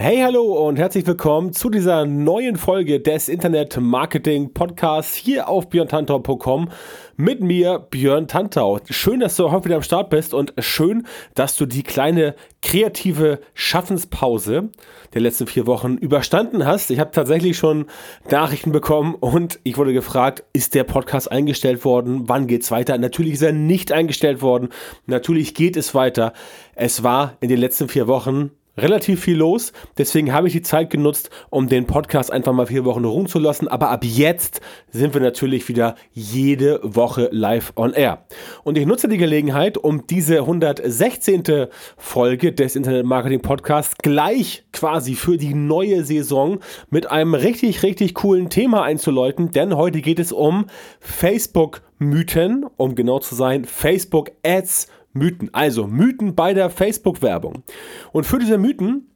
Hey, hallo und herzlich willkommen zu dieser neuen Folge des Internet Marketing Podcasts hier auf björntantau.com mit mir, Björn Tantau. Schön, dass du heute wieder am Start bist und schön, dass du die kleine kreative Schaffenspause der letzten vier Wochen überstanden hast. Ich habe tatsächlich schon Nachrichten bekommen und ich wurde gefragt, ist der Podcast eingestellt worden? Wann geht's weiter? Natürlich ist er nicht eingestellt worden. Natürlich geht es weiter. Es war in den letzten vier Wochen relativ viel los. Deswegen habe ich die Zeit genutzt, um den Podcast einfach mal vier Wochen ruhen zu lassen. Aber ab jetzt sind wir natürlich wieder jede Woche live on air. Und ich nutze die Gelegenheit, um diese 116. Folge des Internet Marketing Podcasts gleich quasi für die neue Saison mit einem richtig, richtig coolen Thema einzuläuten. Denn heute geht es um Facebook-Mythen, um genau zu sein, Facebook-Ads Mythen. Also Mythen bei der Facebook-Werbung. Und für diese Mythen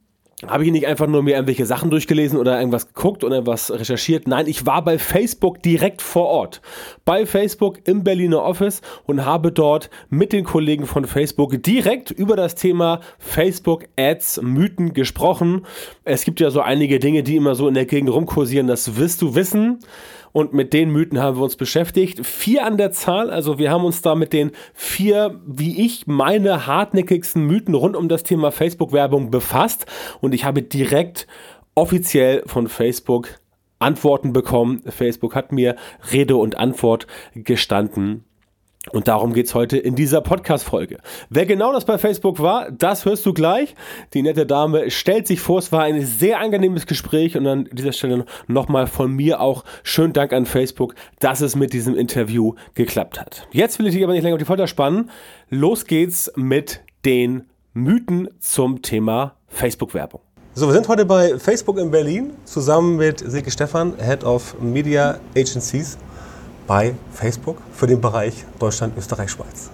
habe ich nicht einfach nur mir irgendwelche Sachen durchgelesen oder irgendwas geguckt oder was recherchiert. Nein, ich war bei Facebook direkt vor Ort. Bei Facebook im Berliner Office und habe dort mit den Kollegen von Facebook direkt über das Thema Facebook Ads Mythen gesprochen. Es gibt ja so einige Dinge, die immer so in der Gegend rumkursieren. Das wirst du wissen und mit den Mythen haben wir uns beschäftigt. Vier an der Zahl, also wir haben uns da mit den vier, wie ich meine, hartnäckigsten Mythen rund um das Thema Facebook-Werbung befasst und ich habe direkt offiziell von Facebook Antworten bekommen. Facebook hat mir Rede und Antwort gestanden. Und darum geht's heute in dieser Podcast-Folge. Wer genau das bei Facebook war, das hörst du gleich. Die nette Dame stellt sich vor, es war ein sehr angenehmes Gespräch und an dieser Stelle nochmal von mir auch schönen Dank an Facebook, dass es mit diesem Interview geklappt hat. Jetzt will ich dich aber nicht länger auf die Folter spannen. Los geht's mit den Mythen zum Thema Facebook-Werbung. So, wir sind heute bei Facebook in Berlin zusammen mit Silke Stefan, Head of Media Agencies bei Facebook für den Bereich Deutschland, Österreich, Schweiz.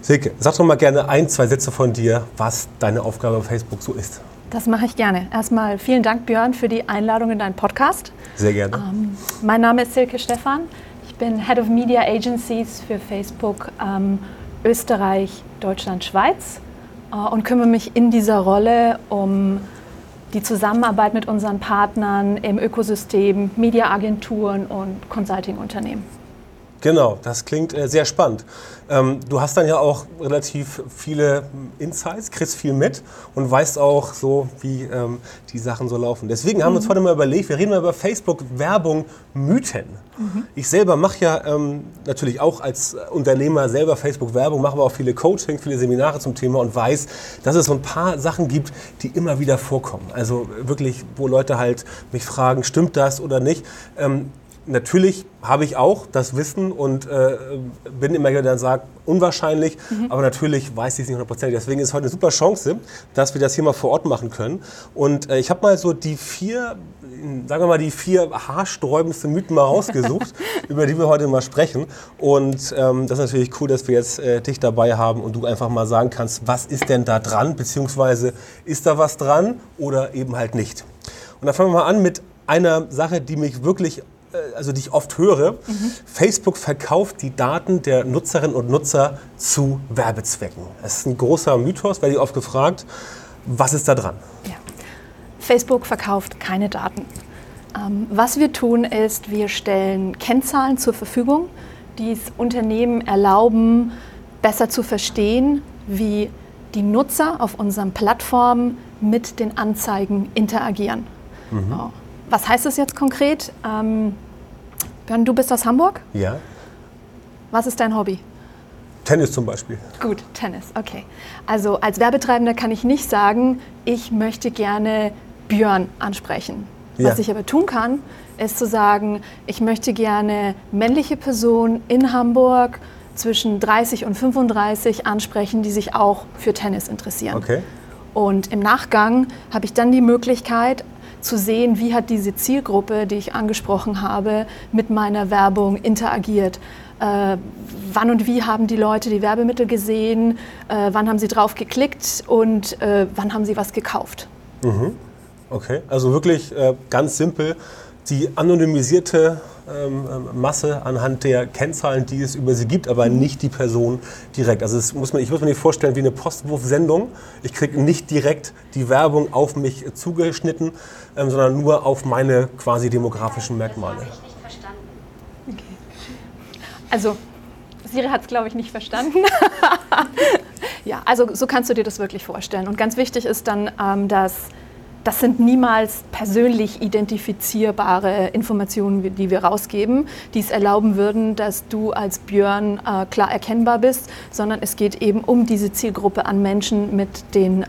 Silke, sag doch mal gerne ein, zwei Sätze von dir, was deine Aufgabe bei Facebook so ist. Das mache ich gerne. Erstmal vielen Dank, Björn, für die Einladung in deinen Podcast. Sehr gerne. Ähm, mein Name ist Silke Stefan. Ich bin Head of Media Agencies für Facebook ähm, Österreich, Deutschland, Schweiz äh, und kümmere mich in dieser Rolle um die Zusammenarbeit mit unseren Partnern im Ökosystem, Mediaagenturen und Consulting-Unternehmen. Genau, das klingt äh, sehr spannend. Ähm, du hast dann ja auch relativ viele Insights, kriegst viel mit und weißt auch so, wie ähm, die Sachen so laufen. Deswegen haben wir uns mhm. heute mal überlegt, wir reden mal über Facebook-Werbung Mythen. Mhm. Ich selber mache ja ähm, natürlich auch als Unternehmer selber Facebook-Werbung, mache aber auch viele Coaching, viele Seminare zum Thema und weiß, dass es so ein paar Sachen gibt, die immer wieder vorkommen. Also wirklich, wo Leute halt mich fragen, stimmt das oder nicht? Natürlich habe ich auch das Wissen und äh, bin immer dann sagt unwahrscheinlich, mhm. aber natürlich weiß ich es nicht hundertprozentig. Deswegen ist es heute eine super Chance, dass wir das hier mal vor Ort machen können. Und äh, ich habe mal so die vier, sagen wir mal die vier haarsträubendsten Mythen mal rausgesucht, über die wir heute mal sprechen. Und ähm, das ist natürlich cool, dass wir jetzt äh, dich dabei haben und du einfach mal sagen kannst, was ist denn da dran, beziehungsweise ist da was dran oder eben halt nicht. Und dann fangen wir mal an mit einer Sache, die mich wirklich also die ich oft höre, mhm. Facebook verkauft die Daten der Nutzerinnen und Nutzer zu Werbezwecken. Das ist ein großer Mythos, werde ich oft gefragt. Was ist da dran? Ja. Facebook verkauft keine Daten. Ähm, was wir tun ist, wir stellen Kennzahlen zur Verfügung, die es Unternehmen erlauben, besser zu verstehen, wie die Nutzer auf unseren Plattformen mit den Anzeigen interagieren. Mhm. Oh. Was heißt das jetzt konkret? Ähm, Björn, du bist aus Hamburg? Ja. Was ist dein Hobby? Tennis zum Beispiel. Gut, Tennis, okay. Also als Werbetreibender kann ich nicht sagen, ich möchte gerne Björn ansprechen. Ja. Was ich aber tun kann, ist zu sagen, ich möchte gerne männliche Personen in Hamburg zwischen 30 und 35 ansprechen, die sich auch für Tennis interessieren. Okay. Und im Nachgang habe ich dann die Möglichkeit, zu sehen, wie hat diese Zielgruppe, die ich angesprochen habe, mit meiner Werbung interagiert. Äh, wann und wie haben die Leute die Werbemittel gesehen, äh, wann haben sie drauf geklickt und äh, wann haben sie was gekauft. Mhm. Okay, also wirklich äh, ganz simpel die anonymisierte ähm, ähm, Masse anhand der Kennzahlen, die es über sie gibt, aber mhm. nicht die Person direkt. Also muss man, ich muss mir nicht vorstellen wie eine Postwurfsendung. Ich kriege nicht direkt die Werbung auf mich zugeschnitten, ähm, sondern nur auf meine quasi demografischen Merkmale. Okay. Also Siri hat es, glaube ich, nicht verstanden. ja, also so kannst du dir das wirklich vorstellen. Und ganz wichtig ist dann, ähm, dass das sind niemals persönlich identifizierbare Informationen, die wir rausgeben, die es erlauben würden, dass du als Björn äh, klar erkennbar bist, sondern es geht eben um diese Zielgruppe an Menschen mit, den, äh,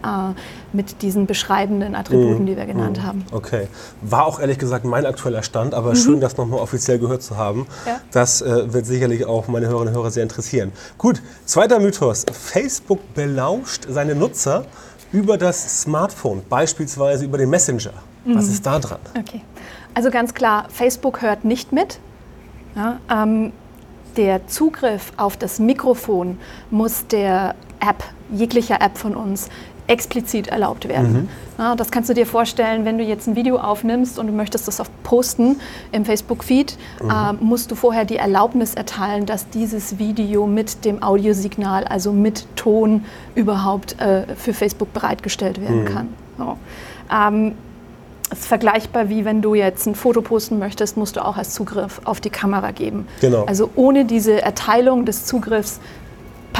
mit diesen beschreibenden Attributen, mhm. die wir genannt mhm. haben. Okay. War auch ehrlich gesagt mein aktueller Stand, aber mhm. schön, das nochmal offiziell gehört zu haben. Ja. Das äh, wird sicherlich auch meine Hörerinnen und Hörer sehr interessieren. Gut, zweiter Mythos. Facebook belauscht seine Nutzer über das Smartphone, beispielsweise über den Messenger. Was mhm. ist da dran? Okay. Also ganz klar, Facebook hört nicht mit. Ja, ähm, der Zugriff auf das Mikrofon muss der App, jeglicher App von uns, explizit erlaubt werden. Mhm. Ja, das kannst du dir vorstellen, wenn du jetzt ein Video aufnimmst und du möchtest das auf posten im Facebook-Feed, mhm. äh, musst du vorher die Erlaubnis erteilen, dass dieses Video mit dem Audiosignal, also mit Ton, überhaupt äh, für Facebook bereitgestellt werden mhm. kann. So. Ähm, es ist vergleichbar wie wenn du jetzt ein Foto posten möchtest, musst du auch als Zugriff auf die Kamera geben. Genau. Also ohne diese Erteilung des Zugriffs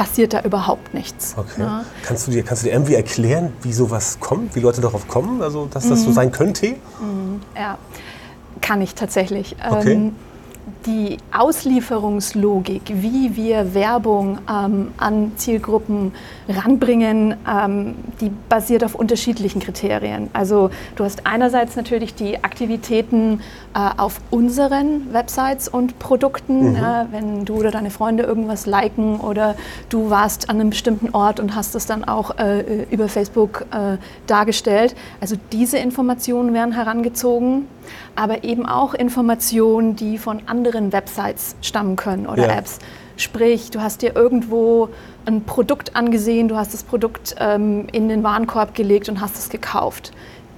passiert da überhaupt nichts. Okay. Ja. Kannst, du dir, kannst du dir irgendwie erklären, wie sowas kommt, wie Leute darauf kommen, also dass das mhm. so sein könnte? Mhm. Ja, kann ich tatsächlich. Okay. Ähm, die Auslieferungslogik, wie wir Werbung ähm, an Zielgruppen ranbringen, ähm, die basiert auf unterschiedlichen Kriterien. Also du hast einerseits natürlich die Aktivitäten äh, auf unseren Websites und Produkten, mhm. äh, wenn du oder deine Freunde irgendwas liken oder du warst an einem bestimmten Ort und hast es dann auch äh, über Facebook äh, dargestellt. Also diese Informationen werden herangezogen aber eben auch Informationen, die von anderen Websites stammen können oder ja. Apps. Sprich, du hast dir irgendwo ein Produkt angesehen, du hast das Produkt ähm, in den Warenkorb gelegt und hast es gekauft.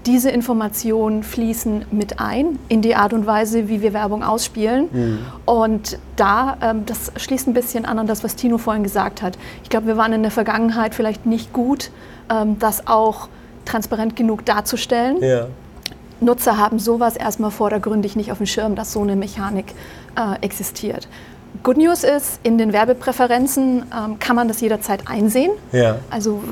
Diese Informationen fließen mit ein in die Art und Weise, wie wir Werbung ausspielen. Mhm. Und da, ähm, das schließt ein bisschen an an das, was Tino vorhin gesagt hat. Ich glaube, wir waren in der Vergangenheit vielleicht nicht gut, ähm, das auch transparent genug darzustellen. Ja. Nutzer haben sowas erstmal vordergründig nicht auf dem Schirm, dass so eine Mechanik äh, existiert. Good News ist, in den Werbepräferenzen ähm, kann man das jederzeit einsehen. Ja. Also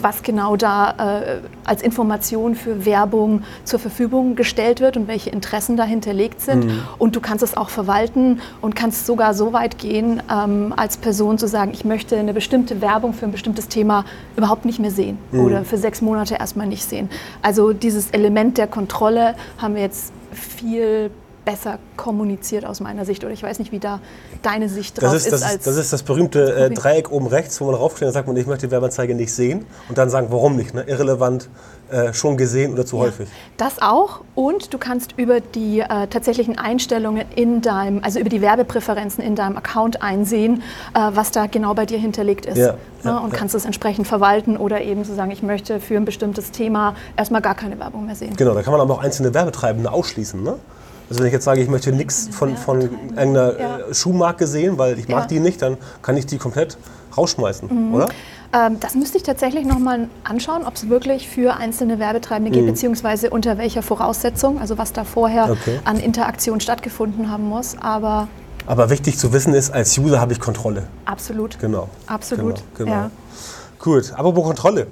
was genau da äh, als Information für Werbung zur Verfügung gestellt wird und welche Interessen dahinterlegt sind. Mhm. Und du kannst es auch verwalten und kannst sogar so weit gehen, ähm, als Person zu sagen, ich möchte eine bestimmte Werbung für ein bestimmtes Thema überhaupt nicht mehr sehen mhm. oder für sechs Monate erstmal nicht sehen. Also dieses Element der Kontrolle haben wir jetzt viel besser kommuniziert aus meiner Sicht. Oder ich weiß nicht, wie da deine Sicht drauf das ist. Das ist, das, ist das berühmte äh, Dreieck oben rechts, wo man raufsteht und sagt, man, ich möchte die Werbeanzeige nicht sehen. Und dann sagen, warum nicht? Ne? Irrelevant, äh, schon gesehen oder zu ja, häufig. Das auch. Und du kannst über die äh, tatsächlichen Einstellungen in deinem, also über die Werbepräferenzen in deinem Account einsehen, äh, was da genau bei dir hinterlegt ist. Ja, ja, und kannst es entsprechend verwalten oder eben so sagen, ich möchte für ein bestimmtes Thema erstmal gar keine Werbung mehr sehen. Genau, da kann man aber auch einzelne Werbetreibende ausschließen. Ne? Also wenn ich jetzt sage, ich möchte nichts von, von irgendeiner ja. Äh, Schuhmarke sehen, weil ich mag ja. die nicht, dann kann ich die komplett rausschmeißen, mhm. oder? Ähm, das müsste ich tatsächlich nochmal anschauen, ob es wirklich für einzelne Werbetreibende geht, mhm. beziehungsweise unter welcher Voraussetzung, also was da vorher okay. an Interaktion stattgefunden haben muss. Aber, Aber wichtig zu wissen ist, als User habe ich Kontrolle. Absolut. Genau. Absolut. Genau. genau. Ja. Gut, apropos Kontrolle.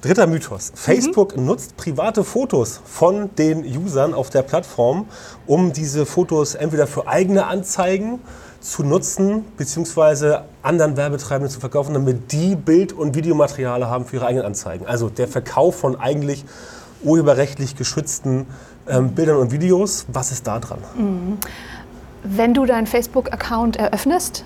Dritter Mythos. Facebook mhm. nutzt private Fotos von den Usern auf der Plattform, um diese Fotos entweder für eigene Anzeigen zu nutzen, beziehungsweise anderen Werbetreibenden zu verkaufen, damit die Bild- und Videomateriale haben für ihre eigenen Anzeigen. Also der Verkauf von eigentlich urheberrechtlich geschützten ähm, Bildern und Videos. Was ist da dran? Mhm. Wenn du deinen Facebook-Account eröffnest,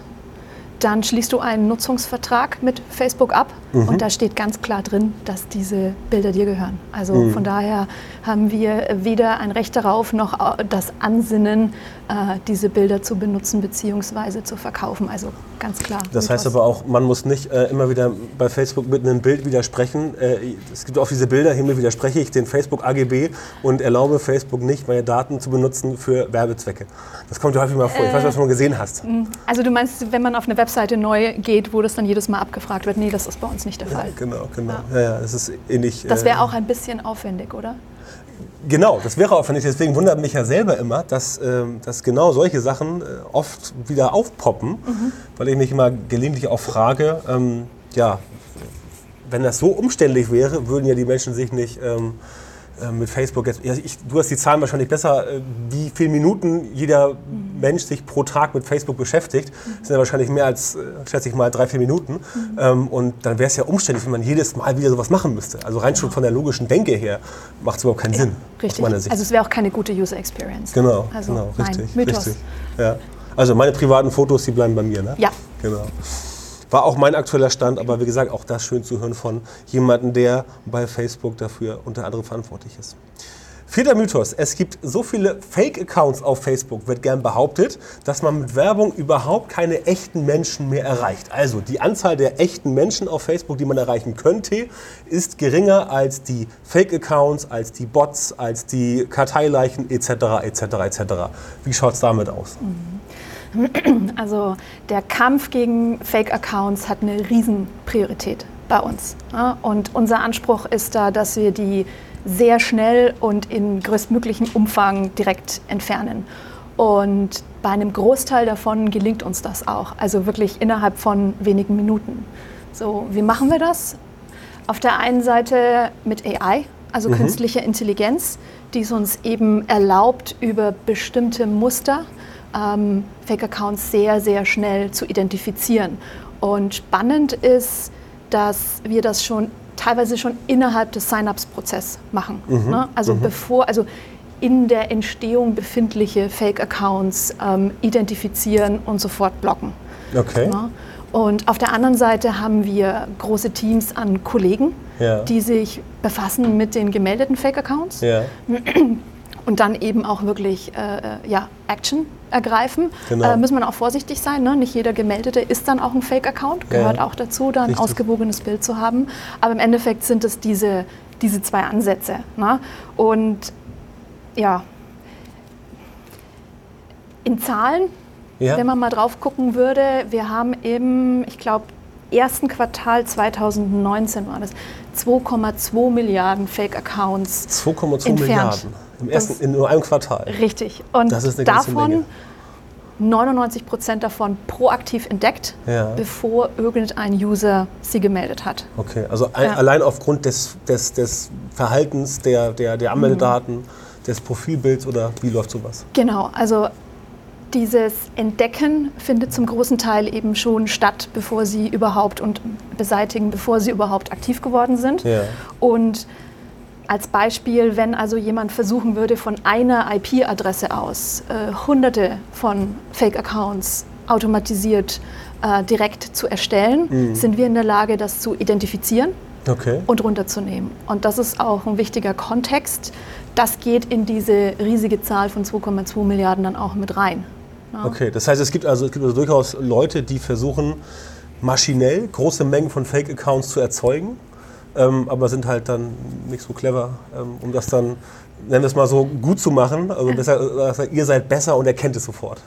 dann schließt du einen Nutzungsvertrag mit Facebook ab mhm. und da steht ganz klar drin, dass diese Bilder dir gehören. Also mhm. von daher haben wir weder ein Recht darauf noch das Ansinnen, äh, diese Bilder zu benutzen bzw. zu verkaufen. Also ganz klar. Das heißt aber auch, man muss nicht äh, immer wieder bei Facebook mit einem Bild widersprechen. Äh, es gibt auch diese Bilder, hiermit widerspreche ich den Facebook AGB und erlaube Facebook nicht, meine Daten zu benutzen für Werbezwecke. Das kommt ja häufig mal vor. Ich weiß nicht, was du mal gesehen hast. Also du meinst, wenn man auf eine Webseite neu geht, wo das dann jedes Mal abgefragt wird? Nee, das ist bei uns nicht der Fall. Ja, genau, genau. Ja. Ja, das ist ähnlich. Das wäre äh, auch ein bisschen aufwendig, oder? Genau, das wäre aufwendig. Deswegen wundert mich ja selber immer, dass, ähm, dass genau solche Sachen äh, oft wieder aufpoppen, mhm. weil ich mich immer gelegentlich auch frage, ähm, ja, wenn das so umständlich wäre, würden ja die Menschen sich nicht ähm, äh, mit Facebook jetzt, ich, du hast die Zahlen wahrscheinlich besser, äh, wie viele Minuten jeder Mensch sich pro Tag mit Facebook beschäftigt. Das sind ja wahrscheinlich mehr als, äh, schätze ich mal, drei, vier Minuten. Mhm. Und dann wäre es ja umständlich, wenn man jedes Mal wieder sowas machen müsste. Also rein schon von der logischen Denke her macht es überhaupt keinen ja, Sinn. Richtig. Also es wäre auch keine gute User Experience. Genau, also, genau richtig. Mythos. richtig. Ja. Also meine privaten Fotos, die bleiben bei mir, ne? Ja. Genau. War auch mein aktueller Stand, aber wie gesagt, auch das schön zu hören von jemandem, der bei Facebook dafür unter anderem verantwortlich ist. Vierter Mythos. Es gibt so viele Fake-Accounts auf Facebook, wird gern behauptet, dass man mit Werbung überhaupt keine echten Menschen mehr erreicht. Also die Anzahl der echten Menschen auf Facebook, die man erreichen könnte, ist geringer als die Fake-Accounts, als die Bots, als die Karteileichen etc. etc. etc. Wie schaut es damit aus? Mhm. Also der Kampf gegen Fake-Accounts hat eine Riesenpriorität bei uns. Und unser Anspruch ist da, dass wir die sehr schnell und in größtmöglichen Umfang direkt entfernen. Und bei einem Großteil davon gelingt uns das auch, also wirklich innerhalb von wenigen Minuten. So, wie machen wir das? Auf der einen Seite mit AI, also mhm. künstlicher Intelligenz, die es uns eben erlaubt, über bestimmte Muster ähm, Fake-Accounts sehr, sehr schnell zu identifizieren. Und spannend ist, dass wir das schon teilweise schon innerhalb des Sign-ups-Prozesses machen. Mhm. Ne? Also mhm. bevor, also in der Entstehung befindliche Fake-Accounts ähm, identifizieren und sofort blocken. Okay. Ne? Und auf der anderen Seite haben wir große Teams an Kollegen, ja. die sich befassen mit den gemeldeten Fake-Accounts. Ja. und dann eben auch wirklich äh, äh, ja, Action ergreifen. Genau. Äh, muss man auch vorsichtig sein. Ne? Nicht jeder Gemeldete ist dann auch ein Fake-Account. Gehört ja. auch dazu, da ein Richtig. ausgewogenes Bild zu haben. Aber im Endeffekt sind es diese, diese zwei Ansätze. Ne? Und ja, in Zahlen, ja. wenn man mal drauf gucken würde, wir haben im, ich glaube, ersten Quartal 2019 war das 2,2 Milliarden Fake-Accounts 2,2 Milliarden. Im ersten, in nur einem Quartal. Richtig. Und davon 99 Prozent davon proaktiv entdeckt, ja. bevor irgendein User sie gemeldet hat. Okay, also ein, ja. allein aufgrund des, des, des Verhaltens der, der, der Anmeldedaten, mhm. des Profilbilds oder wie läuft sowas? Genau, also dieses Entdecken findet zum großen Teil eben schon statt, bevor sie überhaupt und beseitigen, bevor sie überhaupt aktiv geworden sind. Ja. Und als Beispiel, wenn also jemand versuchen würde, von einer IP-Adresse aus äh, hunderte von Fake-Accounts automatisiert äh, direkt zu erstellen, mhm. sind wir in der Lage, das zu identifizieren okay. und runterzunehmen. Und das ist auch ein wichtiger Kontext. Das geht in diese riesige Zahl von 2,2 Milliarden dann auch mit rein. Ja. Okay, das heißt, es gibt also, es gibt also durchaus Leute, die versuchen, maschinell große Mengen von Fake-Accounts zu erzeugen ähm, aber sind halt dann nicht so clever, ähm, um das dann, nennen wir es mal so, gut zu machen. Also besser, ihr seid besser und erkennt es sofort.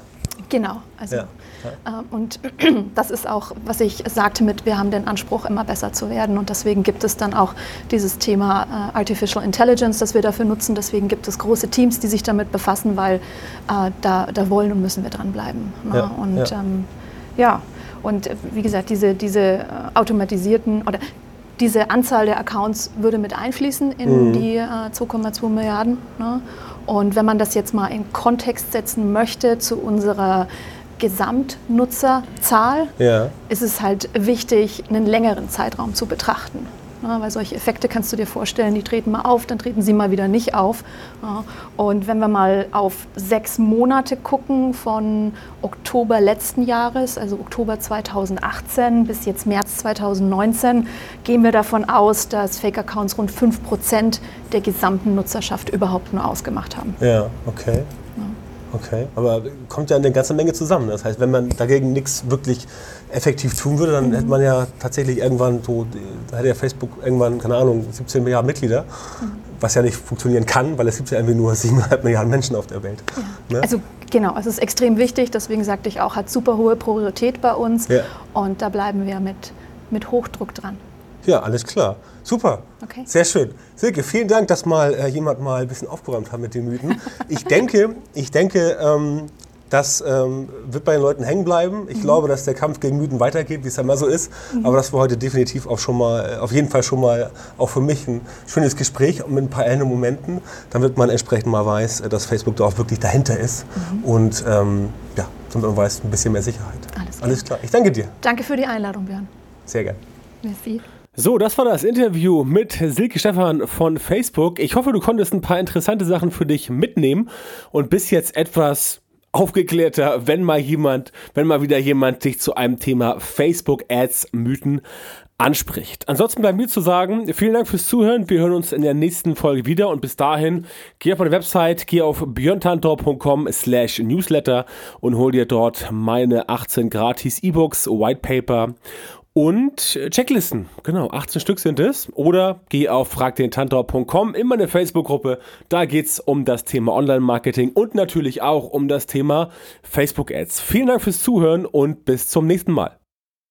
Genau, also ja. Ja. Äh, und das ist auch, was ich sagte mit, wir haben den Anspruch, immer besser zu werden und deswegen gibt es dann auch dieses Thema äh, Artificial Intelligence, das wir dafür nutzen. Deswegen gibt es große Teams, die sich damit befassen, weil äh, da, da wollen und müssen wir dranbleiben. Ne? Ja. Und ja. Ähm, ja. Und äh, wie gesagt, diese, diese äh, automatisierten oder diese Anzahl der Accounts würde mit einfließen in mhm. die äh, 2,2 Milliarden. Ne? Und wenn man das jetzt mal in Kontext setzen möchte zu unserer Gesamtnutzerzahl, ja. ist es halt wichtig, einen längeren Zeitraum zu betrachten. Ja, weil solche Effekte kannst du dir vorstellen, die treten mal auf, dann treten sie mal wieder nicht auf. Ja, und wenn wir mal auf sechs Monate gucken, von Oktober letzten Jahres, also Oktober 2018 bis jetzt März 2019, gehen wir davon aus, dass Fake-Accounts rund 5% der gesamten Nutzerschaft überhaupt nur ausgemacht haben. Ja, okay. Okay, aber kommt ja eine ganze Menge zusammen. Das heißt, wenn man dagegen nichts wirklich effektiv tun würde, dann mhm. hätte man ja tatsächlich irgendwann so, da hätte ja Facebook irgendwann, keine Ahnung, 17 Milliarden Mitglieder, mhm. was ja nicht funktionieren kann, weil es gibt ja irgendwie nur 7,5 Milliarden Menschen auf der Welt. Ja. Ne? Also genau, es ist extrem wichtig, deswegen sagte ich auch, hat super hohe Priorität bei uns ja. und da bleiben wir mit, mit Hochdruck dran. Ja, alles klar. Super. Okay. Sehr schön. Silke, vielen Dank, dass mal äh, jemand mal ein bisschen aufgeräumt hat mit den Mythen. Ich denke, ich denke ähm, das ähm, wird bei den Leuten hängen bleiben. Ich mhm. glaube, dass der Kampf gegen Mythen weitergeht, wie es ja immer so ist. Mhm. Aber das war heute definitiv auch schon mal, äh, auf jeden Fall schon mal auch für mich ein schönes Gespräch mit ein paar ähnlichen Momenten, damit man entsprechend mal weiß, äh, dass Facebook da auch wirklich dahinter ist. Mhm. Und ähm, ja, damit man weiß, ein bisschen mehr Sicherheit. Alles klar. Alles klar. Ich danke dir. Danke für die Einladung, Björn. Sehr gerne. Merci. So, das war das Interview mit Silke Stefan von Facebook. Ich hoffe, du konntest ein paar interessante Sachen für dich mitnehmen und bist jetzt etwas aufgeklärter, wenn mal jemand, wenn mal wieder jemand dich zu einem Thema Facebook Ads Mythen anspricht. Ansonsten bleibt mir zu sagen, vielen Dank fürs Zuhören. Wir hören uns in der nächsten Folge wieder und bis dahin geh auf meine Website, geh auf björntantor.com slash newsletter und hol dir dort meine 18 gratis E-Books, White Paper und äh, Checklisten. Genau, 18 Stück sind es. Oder geh auf fragdentantor.com in meine Facebook-Gruppe. Da geht es um das Thema Online-Marketing und natürlich auch um das Thema Facebook-Ads. Vielen Dank fürs Zuhören und bis zum nächsten Mal.